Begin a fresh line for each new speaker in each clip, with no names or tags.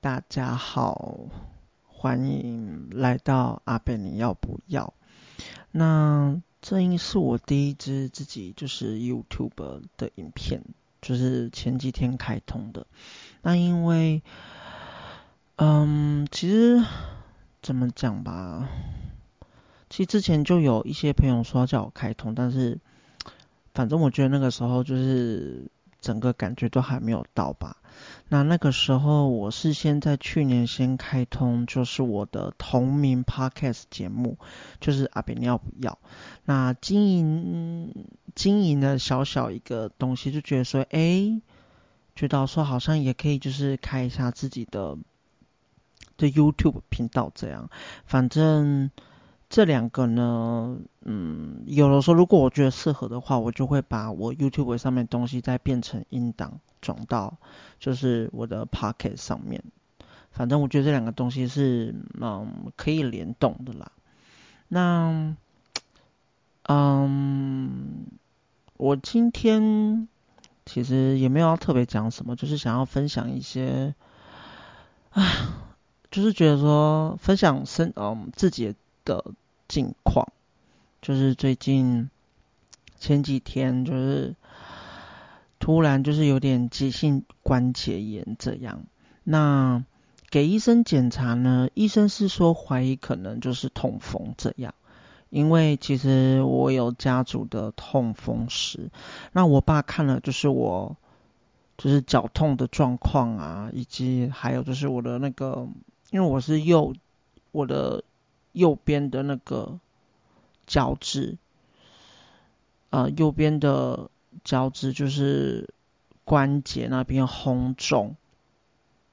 大家好，欢迎来到阿贝，你要不要？那这应是我第一支自己就是 YouTube 的影片，就是前几天开通的。那因为，嗯，其实怎么讲吧，其实之前就有一些朋友说叫我开通，但是反正我觉得那个时候就是整个感觉都还没有到吧。那那个时候，我是先在去年先开通，就是我的同名 Podcast 节目，就是阿贝你要不要？那经营经营的小小一个东西，就觉得说，哎，觉得说好像也可以，就是开一下自己的的 YouTube 频道这样。反正这两个呢，嗯，有的时候如果我觉得适合的话，我就会把我 YouTube 上面的东西再变成音档。转到就是我的 Pocket 上面，反正我觉得这两个东西是嗯可以联动的啦。那嗯，我今天其实也没有要特别讲什么，就是想要分享一些啊，就是觉得说分享生嗯自己的近况，就是最近前几天就是。突然就是有点急性关节炎这样，那给医生检查呢，医生是说怀疑可能就是痛风这样，因为其实我有家族的痛风史，那我爸看了就是我就是脚痛的状况啊，以及还有就是我的那个，因为我是右我的右边的那个脚趾，呃右边的。脚趾就是关节那边红肿，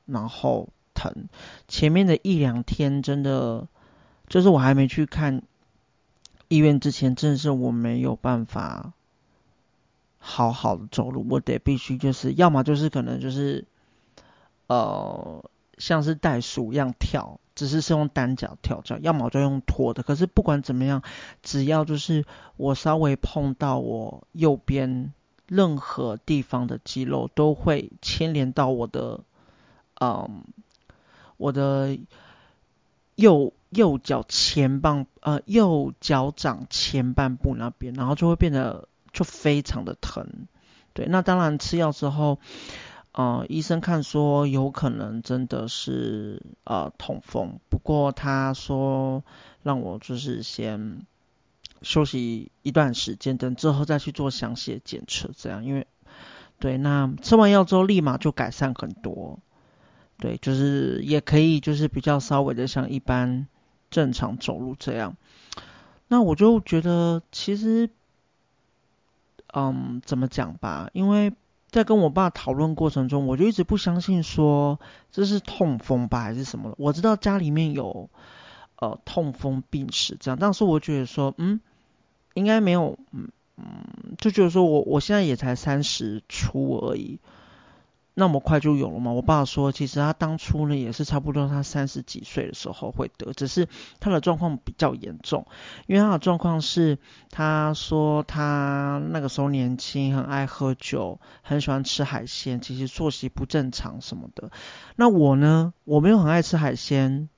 然后疼。前面的一两天真的，就是我还没去看医院之前，真的是我没有办法好好的走路，我得必须就是，要么就是可能就是，呃，像是袋鼠一样跳。只是是用单脚跳脚，要么就用拖的。可是不管怎么样，只要就是我稍微碰到我右边任何地方的肌肉，都会牵连到我的，嗯，我的右右脚前半呃右脚掌前半部那边，然后就会变得就非常的疼。对，那当然吃药之后。呃，医生看说有可能真的是呃痛风，不过他说让我就是先休息一段时间，等之后再去做详细的检测，这样，因为对，那吃完药之后立马就改善很多，对，就是也可以就是比较稍微的像一般正常走路这样，那我就觉得其实，嗯，怎么讲吧，因为。在跟我爸讨论过程中，我就一直不相信说这是痛风吧，还是什么？我知道家里面有呃痛风病史这样，但是我觉得说，嗯，应该没有，嗯嗯，就觉得说我我现在也才三十出而已。那么快就有了吗？我爸说，其实他当初呢也是差不多，他三十几岁的时候会得，只是他的状况比较严重，因为他的状况是，他说他那个时候年轻，很爱喝酒，很喜欢吃海鲜，其实作息不正常什么的。那我呢，我没有很爱吃海鲜。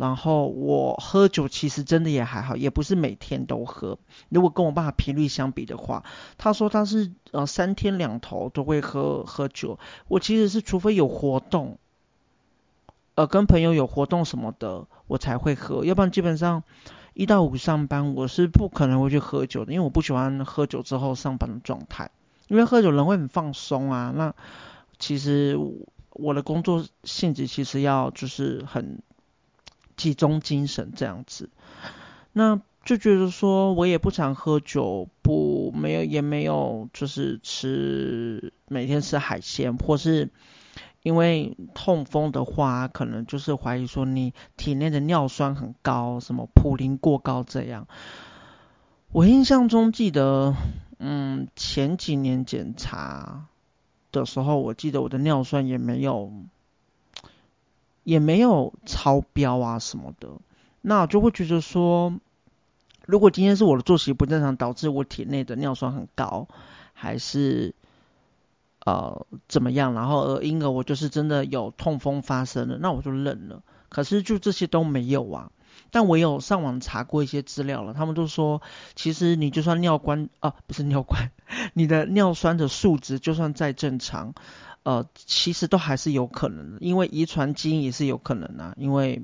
然后我喝酒其实真的也还好，也不是每天都喝。如果跟我爸频率相比的话，他说他是呃三天两头都会喝喝酒。我其实是除非有活动，呃跟朋友有活动什么的，我才会喝。要不然基本上一到五上班，我是不可能会去喝酒的，因为我不喜欢喝酒之后上班的状态。因为喝酒人会很放松啊。那其实我的工作性质其实要就是很。集中精神这样子，那就觉得说我也不常喝酒，不没有也没有就是吃每天吃海鲜，或是因为痛风的话，可能就是怀疑说你体内的尿酸很高，什么普林过高这样。我印象中记得，嗯，前几年检查的时候，我记得我的尿酸也没有。也没有超标啊什么的，那我就会觉得说，如果今天是我的作息不正常导致我体内的尿酸很高，还是呃怎么样，然后而因而我就是真的有痛风发生了，那我就认了。可是就这些都没有啊。但我有上网查过一些资料了，他们都说，其实你就算尿关啊，不是尿关，你的尿酸的数值就算再正常，呃，其实都还是有可能的，因为遗传基因也是有可能啊。因为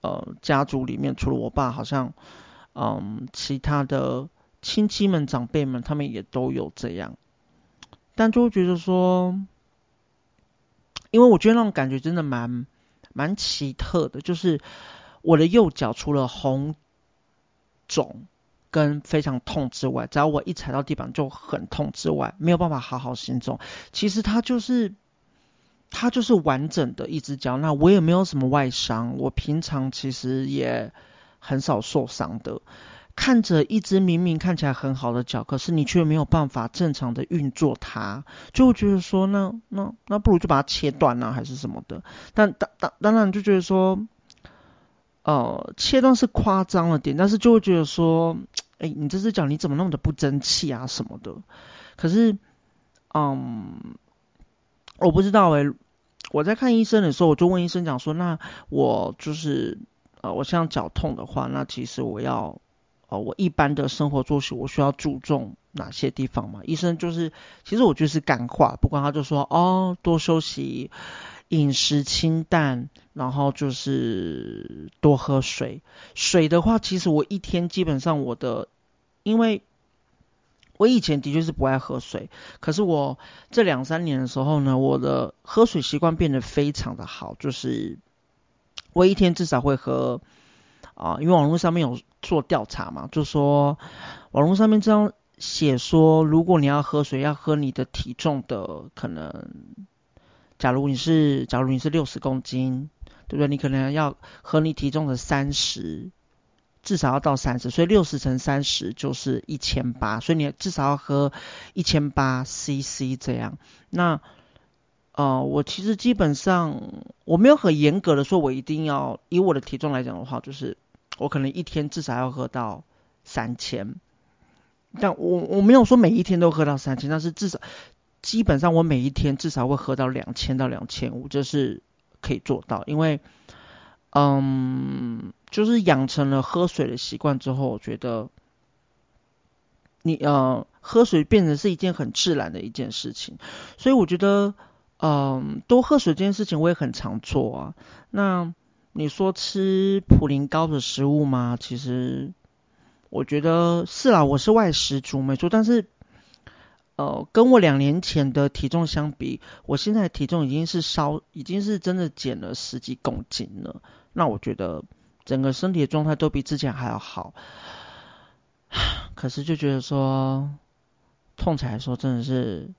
呃，家族里面除了我爸，好像嗯，其他的亲戚们、长辈们，他们也都有这样。但就会觉得说，因为我觉得那种感觉真的蛮蛮奇特的，就是。我的右脚除了红肿跟非常痛之外，只要我一踩到地板就很痛之外，没有办法好好行走。其实它就是它就是完整的一只脚，那我也没有什么外伤，我平常其实也很少受伤的。看着一只明明看起来很好的脚，可是你却没有办法正常的运作它，就会觉得说，那那那不如就把它切断呢，还是什么的。但当当当然就觉得说。呃，切断是夸张了点，但是就会觉得说，哎、你这只脚你怎么那么的不争气啊什么的。可是，嗯，我不知道哎、我在看医生的时候，我就问医生讲说，那我就是呃，我像脚痛的话，那其实我要呃，我一般的生活作息我需要注重哪些地方嘛？医生就是，其实我就是干话，不过他就说，哦，多休息。饮食清淡，然后就是多喝水。水的话，其实我一天基本上我的，因为我以前的确是不爱喝水，可是我这两三年的时候呢，我的喝水习惯变得非常的好，就是我一天至少会喝啊，因为网络上面有做调查嘛，就说网络上面这样写说，如果你要喝水，要喝你的体重的可能。假如你是，假如你是六十公斤，对不对？你可能要喝你体重的三十，至少要到三十，所以六十乘三十就是一千八，所以你至少要喝一千八 CC 这样。那呃，我其实基本上我没有很严格的说，我一定要以我的体重来讲的话，就是我可能一天至少要喝到三千，但我我没有说每一天都喝到三千，但是至少。基本上我每一天至少会喝到两千到两千五，这是可以做到。因为，嗯，就是养成了喝水的习惯之后，我觉得你呃喝水变成是一件很自然的一件事情。所以我觉得，嗯，多喝水这件事情我也很常做啊。那你说吃普林高的食物吗？其实我觉得是啦，我是外食族没错，但是。呃，跟我两年前的体重相比，我现在体重已经是稍，已经是真的减了十几公斤了。那我觉得整个身体的状态都比之前还要好。可是就觉得说，痛起来说真的是，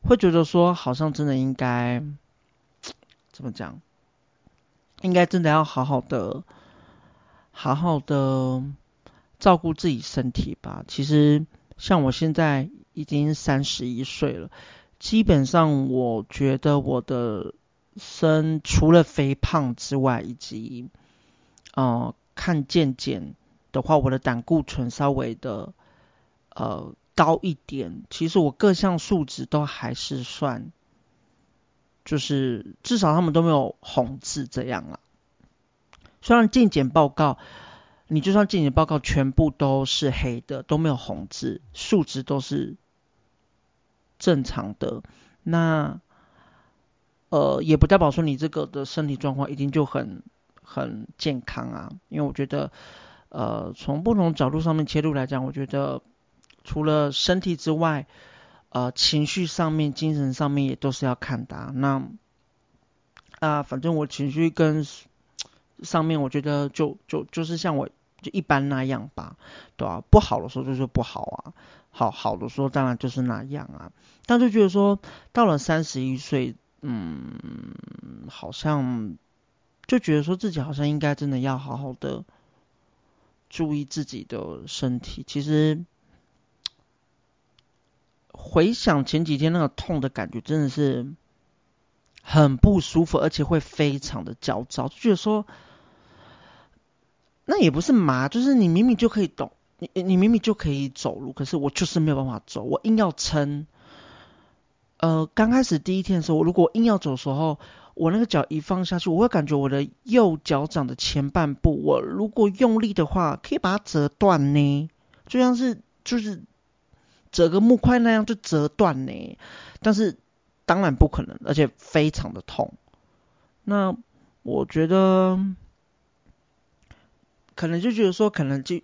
会觉得说好像真的应该，怎么讲？应该真的要好好的，好好的照顾自己身体吧。其实像我现在。已经三十一岁了，基本上我觉得我的身除了肥胖之外，以及呃看健检的话，我的胆固醇稍微的呃高一点。其实我各项数值都还是算，就是至少他们都没有红字这样啊。虽然健检报告，你就算健检报告全部都是黑的，都没有红字，数值都是。正常的，那呃也不代表说你这个的身体状况一定就很很健康啊，因为我觉得呃从不同角度上面切入来讲，我觉得除了身体之外，呃情绪上面、精神上面也都是要看的啊。那啊、反正我情绪跟上面，我觉得就就就是像我就一般那样吧，对吧？不好的时候就是不好啊。好好的说，当然就是那样啊。但就觉得说，到了三十一岁，嗯，好像就觉得说自己好像应该真的要好好的注意自己的身体。其实回想前几天那个痛的感觉，真的是很不舒服，而且会非常的焦躁。就觉得说，那也不是麻，就是你明明就可以动。你你明明就可以走路，可是我就是没有办法走，我硬要撑。呃，刚开始第一天的时候，我如果硬要走的时候，我那个脚一放下去，我会感觉我的右脚掌的前半部，我如果用力的话，可以把它折断呢，就像是就是折个木块那样就折断呢。但是当然不可能，而且非常的痛。那我觉得可能就觉得说，可能就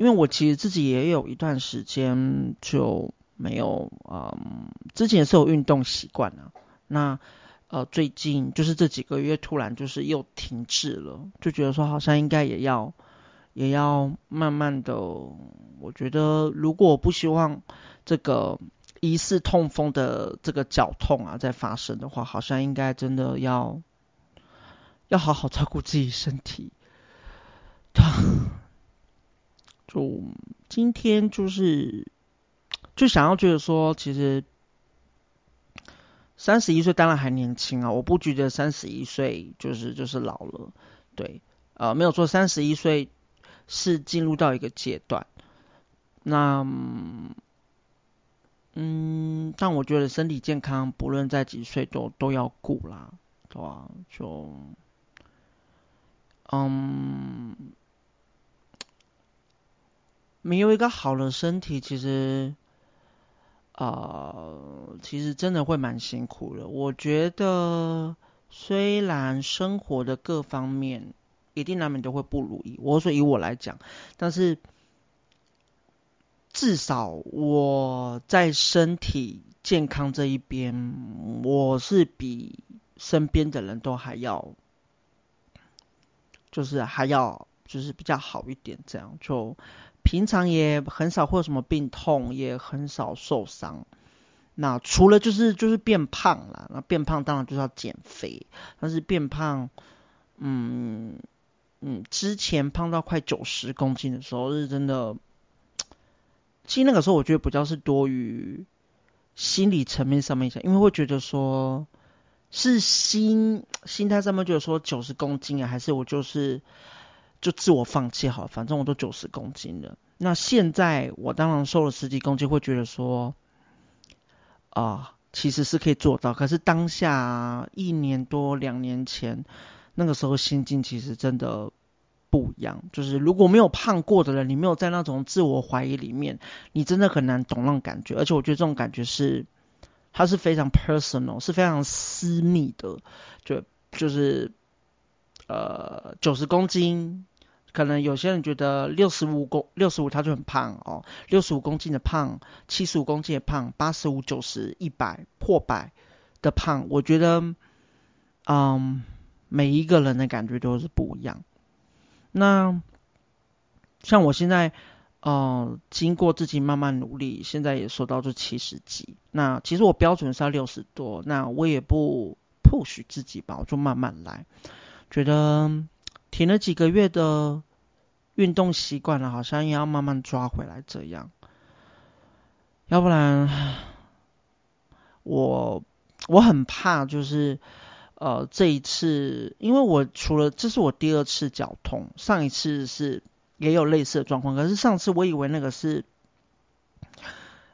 因为我其实自己也有一段时间就。没有，嗯，之前是有运动习惯啊，那呃最近就是这几个月突然就是又停滞了，就觉得说好像应该也要也要慢慢的，我觉得如果我不希望这个疑似痛风的这个脚痛啊再发生的话，好像应该真的要要好好照顾自己身体。就今天就是。就想要觉得说，其实三十一岁当然还年轻啊，我不觉得三十一岁就是就是老了，对，呃，没有说三十一岁是进入到一个阶段，那嗯，但我觉得身体健康不论在几岁都都要顾啦，对吧？就嗯，没有一个好的身体，其实。呃，其实真的会蛮辛苦的。我觉得虽然生活的各方面一定难免都会不如意，我说以我来讲，但是至少我在身体健康这一边，我是比身边的人都还要，就是还要就是比较好一点，这样就。平常也很少会有什么病痛，也很少受伤。那除了就是就是变胖了，那变胖当然就是要减肥。但是变胖，嗯嗯，之前胖到快九十公斤的时候是真的。其实那个时候我觉得比较是多于心理层面上面想，因为会觉得说是心心态上面觉得说九十公斤啊，还是我就是。就自我放弃好，反正我都九十公斤了。那现在我当然瘦了十几公斤，会觉得说，啊、其实是可以做到。可是当下一年多两年前，那个时候心境其实真的不一样。就是如果没有胖过的人，你没有在那种自我怀疑里面，你真的很难懂那种感觉。而且我觉得这种感觉是，它是非常 personal，是非常私密的。就就是，呃，九十公斤。可能有些人觉得六十五公六十五他就很胖哦，六十五公斤的胖，七十五公斤的胖，八十五、九十、一百破百的胖，我觉得，嗯，每一个人的感觉都是不一样。那像我现在，呃，经过自己慢慢努力，现在也瘦到这七十几。那其实我标准是要六十多，那我也不 push 自己吧，我就慢慢来，觉得。停了几个月的运动习惯了，好像也要慢慢抓回来这样，要不然我我很怕，就是呃这一次，因为我除了这是我第二次脚痛，上一次是也有类似的状况，可是上次我以为那个是。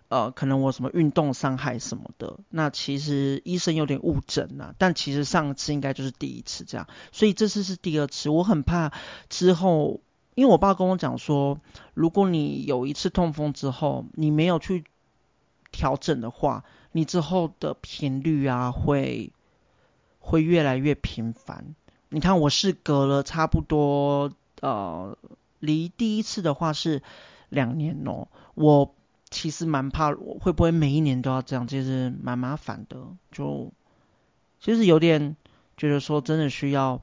呃，可能我什么运动伤害什么的，那其实医生有点误诊了，但其实上次应该就是第一次这样，所以这次是第二次，我很怕之后，因为我爸跟我讲说，如果你有一次痛风之后，你没有去调整的话，你之后的频率啊会会越来越频繁。你看我是隔了差不多呃，离第一次的话是两年哦，我。其实蛮怕，我会不会每一年都要这样？其实蛮麻烦的，就其实有点觉得说，真的需要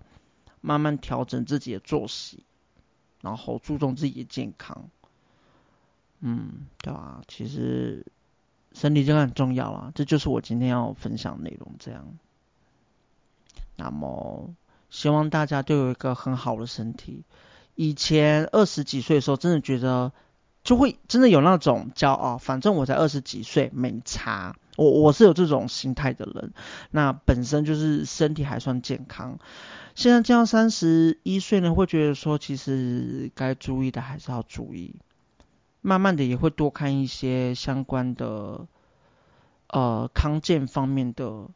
慢慢调整自己的作息，然后注重自己的健康。嗯，对吧？其实身体健康很重要啊，这就是我今天要分享内容。这样，那么希望大家都有一个很好的身体。以前二十几岁的时候，真的觉得。就会真的有那种骄傲，反正我才二十几岁，没差。我我是有这种心态的人，那本身就是身体还算健康。现在这样三十一岁呢，会觉得说，其实该注意的还是要注意。慢慢的也会多看一些相关的呃康健方面的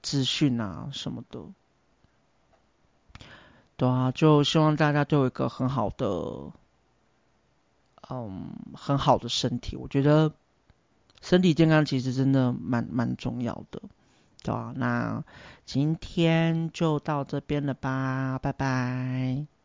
资讯啊什么的。对啊，就希望大家都有一个很好的，嗯，很好的身体。我觉得身体健康其实真的蛮蛮重要的，对啊，那今天就到这边了吧，拜拜。